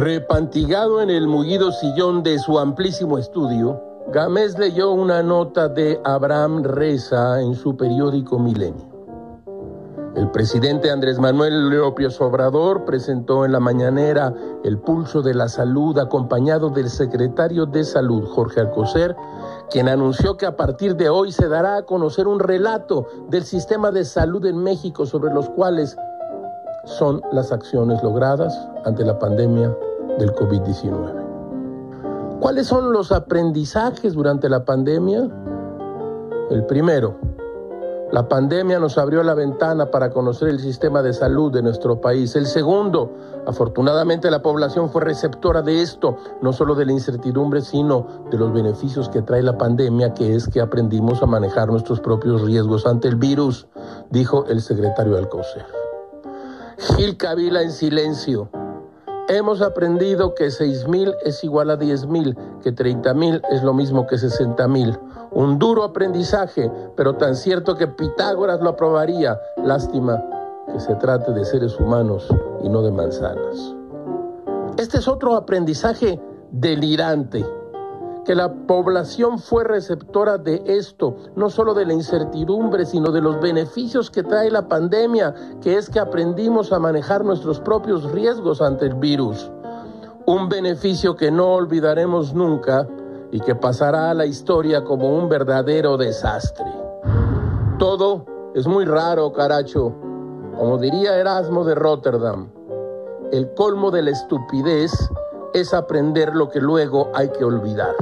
Repantigado en el mullido sillón de su amplísimo estudio, Gámez leyó una nota de Abraham Reza en su periódico Milenio. El presidente Andrés Manuel López Obrador presentó en la mañanera el pulso de la salud acompañado del secretario de Salud, Jorge Alcocer, quien anunció que a partir de hoy se dará a conocer un relato del sistema de salud en México sobre los cuales son las acciones logradas ante la pandemia del COVID-19. ¿Cuáles son los aprendizajes durante la pandemia? El primero, la pandemia nos abrió la ventana para conocer el sistema de salud de nuestro país. El segundo, afortunadamente la población fue receptora de esto, no solo de la incertidumbre, sino de los beneficios que trae la pandemia, que es que aprendimos a manejar nuestros propios riesgos ante el virus, dijo el secretario Alcocer. Gil Cavila en silencio. Hemos aprendido que 6.000 es igual a 10.000, que 30.000 es lo mismo que 60.000. Un duro aprendizaje, pero tan cierto que Pitágoras lo aprobaría. Lástima que se trate de seres humanos y no de manzanas. Este es otro aprendizaje delirante que la población fue receptora de esto, no solo de la incertidumbre, sino de los beneficios que trae la pandemia, que es que aprendimos a manejar nuestros propios riesgos ante el virus. Un beneficio que no olvidaremos nunca y que pasará a la historia como un verdadero desastre. Todo es muy raro, caracho. Como diría Erasmo de Rotterdam, el colmo de la estupidez es aprender lo que luego hay que olvidar.